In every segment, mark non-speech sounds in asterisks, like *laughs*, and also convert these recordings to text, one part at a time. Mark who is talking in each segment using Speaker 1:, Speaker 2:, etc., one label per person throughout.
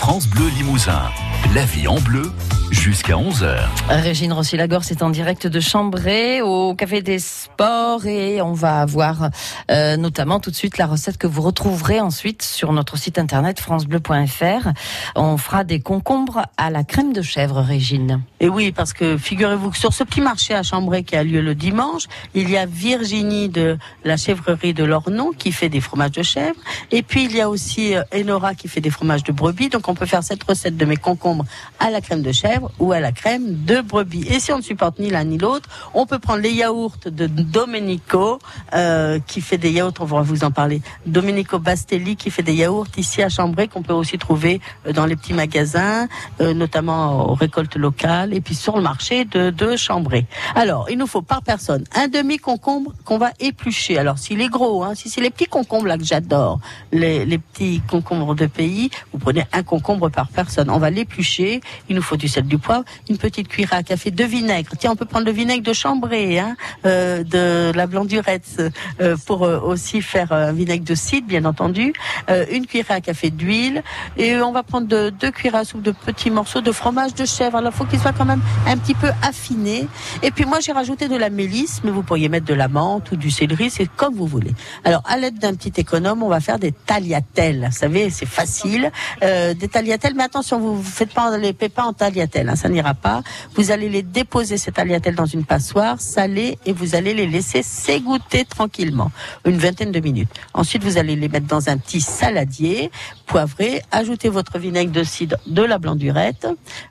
Speaker 1: France Bleu Limousin. La vie en bleu jusqu'à 11h.
Speaker 2: Régine Rossi-Lagor, c'est en direct de Chambray au Café des Sports et on va avoir euh, notamment tout de suite la recette que vous retrouverez ensuite sur notre site internet francebleu.fr. On fera des concombres à la crème de chèvre, Régine.
Speaker 3: Et oui, parce que figurez-vous que sur ce petit marché à Chambray qui a lieu le dimanche, il y a Virginie de la chèvrerie de Lornon qui fait des fromages de chèvre. Et puis il y a aussi euh, Enora qui fait des fromages de brebis. Donc on peut faire cette recette de mes concombres à la crème de chèvre ou à la crème de brebis. Et si on ne supporte ni l'un ni l'autre, on peut prendre les yaourts de Domenico euh, qui fait des yaourts, on va vous en parler. Domenico Bastelli qui fait des yaourts ici à Chambray qu'on peut aussi trouver euh, dans les petits magasins, euh, notamment aux récoltes locales et puis sur le marché de, de Chambray. Alors, il nous faut par personne un demi concombre qu'on va éplucher. Alors, s'il est gros, hein, si c'est les petits concombres là que j'adore, les, les petits concombres de pays, vous prenez un concombre par personne. On va l'éplucher. Il nous faut du sel, du poivre, une petite cuillère à café de vinaigre. Tiens, on peut prendre le vinaigre de Chambray, hein, euh, de la blandurette, euh, pour euh, aussi faire un vinaigre de cidre, bien entendu. Euh, une cuillère à café d'huile et on va prendre de, deux cuillères à soupe de petits morceaux de fromage de chèvre. Alors, il faut qu'il soit quand même un petit peu affiné. Et puis moi, j'ai rajouté de la mélisse, mais vous pourriez mettre de la menthe ou du céleri, c'est comme vous voulez. Alors, à l'aide d'un petit économe, on va faire des tagliatelles. Vous savez, c'est facile. Euh, des tagliatelles, mais attention, vous ne faites pas les pépins en tagliatelles, hein, ça n'ira pas. Vous allez les déposer, ces tagliatelles, dans une passoire, saler, et vous allez les laisser s'égoutter tranquillement, une vingtaine de minutes. Ensuite, vous allez les mettre dans un petit saladier, poivré, ajoutez votre vinaigre de cidre, de la blandurette,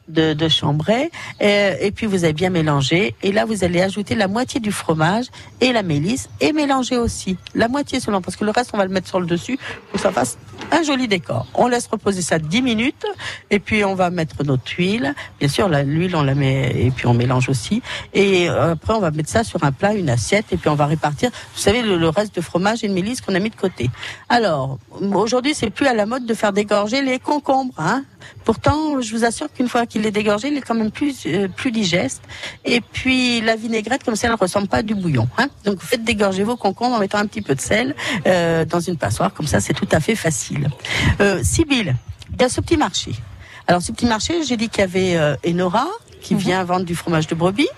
Speaker 3: de, de Chambray, et, et puis vous allez bien mélanger. Et là, vous allez ajouter la moitié du fromage et la mélisse, et mélanger aussi la moitié seulement, parce que le reste, on va le mettre sur le dessus pour que ça fasse un joli décor. On laisse reposer ça 10 minutes, et puis on va mettre notre huile. Bien sûr, l'huile, on la met, et puis on mélange aussi. Et euh, après, on va mettre ça sur un plat, une assiette, et puis on va répartir, vous savez, le, reste de fromage et de mélisse qu'on a mis de côté. Alors, aujourd'hui, c'est plus à la mode de faire dégorger les concombres, hein. Pourtant, je vous assure qu'une fois qu'il est dégorgé, il est quand même plus euh, plus digeste. Et puis la vinaigrette, comme ça, elle ressemble pas à du bouillon. Hein Donc faites dégorger vos concombres en mettant un petit peu de sel euh, dans une passoire, comme ça, c'est tout à fait facile. Euh, Sibylle, il y a ce petit marché. Alors ce petit marché, j'ai dit qu'il y avait euh, Enora qui vient vendre du fromage de brebis.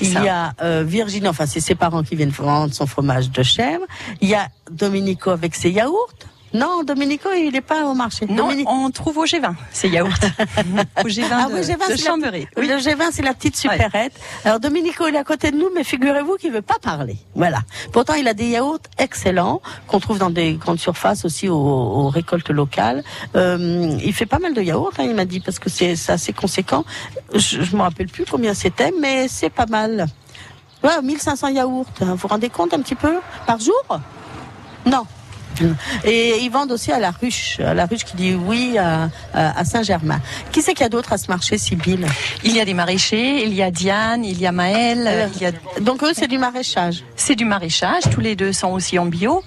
Speaker 3: Il
Speaker 2: ça.
Speaker 3: y a euh, Virginie, enfin c'est ses parents qui viennent vendre son fromage de chèvre. Il y a Domenico avec ses yaourts. Non, Domenico, il n'est pas au marché.
Speaker 4: Non, on trouve au G20, ces yaourts. *laughs* au G20
Speaker 3: Ah
Speaker 4: de,
Speaker 3: oui, G20,
Speaker 4: de
Speaker 3: c'est la
Speaker 4: Chambéry.
Speaker 3: petite- Le G20, c'est la petite supérette. Alors, Domenico, il est à côté de nous, mais figurez-vous qu'il veut pas parler. Voilà. Pourtant, il a des yaourts excellents qu'on trouve dans des grandes surfaces aussi aux, aux récoltes locales. Euh, il fait pas mal de yaourts, hein, il m'a dit, parce que c'est assez conséquent. Je, je me rappelle plus combien c'était, mais c'est pas mal. Ouais, 1500 yaourts. hein. Vous vous rendez compte un petit peu par jour? Non. Et ils vendent aussi à la ruche, à la ruche qui dit oui à, Saint-Germain. Qui c'est qu'il y a d'autre à ce marché, Sibylle
Speaker 4: Il y a des maraîchers, il y a Diane, il y a Maëlle,
Speaker 3: Alors,
Speaker 4: il y a...
Speaker 3: Donc eux, c'est du maraîchage.
Speaker 4: c'est du maraîchage, tous les deux sont aussi en bio.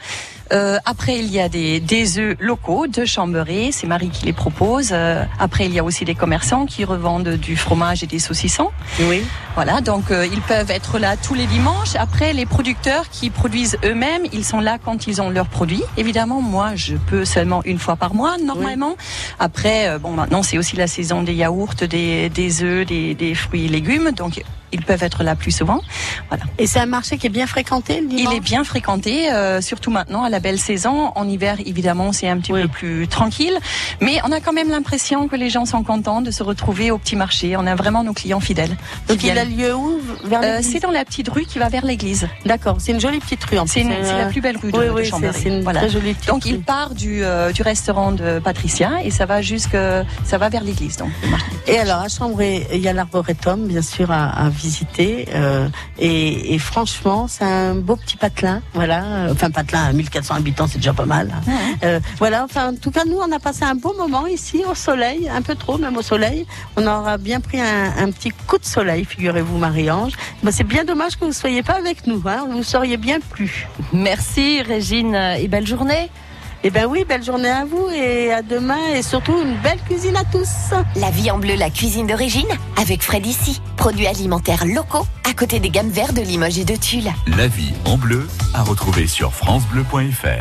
Speaker 4: Euh, après, il y a des, des œufs locaux de Chambéry, c'est Marie qui les propose. Euh, après, il y a aussi des commerçants qui revendent du fromage et des saucissons.
Speaker 3: Oui.
Speaker 4: Voilà, donc euh, ils peuvent être là tous les dimanches. Après, les producteurs qui produisent eux-mêmes, ils sont là quand ils ont leurs produits. Évidemment, moi, je peux seulement une fois par mois, normalement. Après, euh, bon, maintenant, c'est aussi la saison des yaourts, des, des œufs, des, des fruits et légumes. Donc, ils peuvent être là plus souvent. Voilà.
Speaker 3: Et c'est un marché qui est bien fréquenté le
Speaker 4: Il est bien fréquenté, euh, surtout maintenant à la belle saison. En hiver, évidemment, c'est un petit
Speaker 3: Oui.
Speaker 4: peu plus tranquille, mais on a quand même l'impression que les gens sont contents de se retrouver au petit marché. On a vraiment nos clients fidèles.
Speaker 3: Donc il a lieu où
Speaker 4: Euh, c'est dans la petite rue qui va vers l'église.
Speaker 3: D'accord, c'est une jolie petite rue en
Speaker 4: C'est la plus belle rue de,
Speaker 3: oui,
Speaker 4: de
Speaker 3: oui,
Speaker 4: Chambéry.
Speaker 3: c'est- c'est une
Speaker 4: Voilà.
Speaker 3: très jolie petite
Speaker 4: Donc
Speaker 3: rue.
Speaker 4: il part du, euh, du restaurant de Patricia et ça va jusque ça va vers l'église. Donc.
Speaker 3: Et alors, à Chambray, il y a l'arboretum, bien sûr, à, à visiter. euh, et, et franchement, c'est un beau petit patelin. Voilà. Enfin, patelin à 1400 habitants, c'est déjà pas mal. Euh, voilà. Enfin, en tout cas, nous, on a passé un bon moment ici, au soleil, un peu trop, même au soleil. On aura bien pris un, un petit coup de soleil, figurez-vous, Marie-Ange. Ben, c'est bien dommage que vous ne soyez pas avec nous. Hein. Vous seriez bien plus.
Speaker 2: Merci, Régine, et belle journée.
Speaker 3: Eh ben oui, belle journée à vous et à demain et surtout une belle cuisine à tous.
Speaker 5: La vie en bleu, la cuisine d'origine, avec Fred ici. Produits alimentaires locaux, à côté des gammes vertes de Limoges et de Tulle.
Speaker 1: La vie en bleu à retrouver sur francebleu.fr.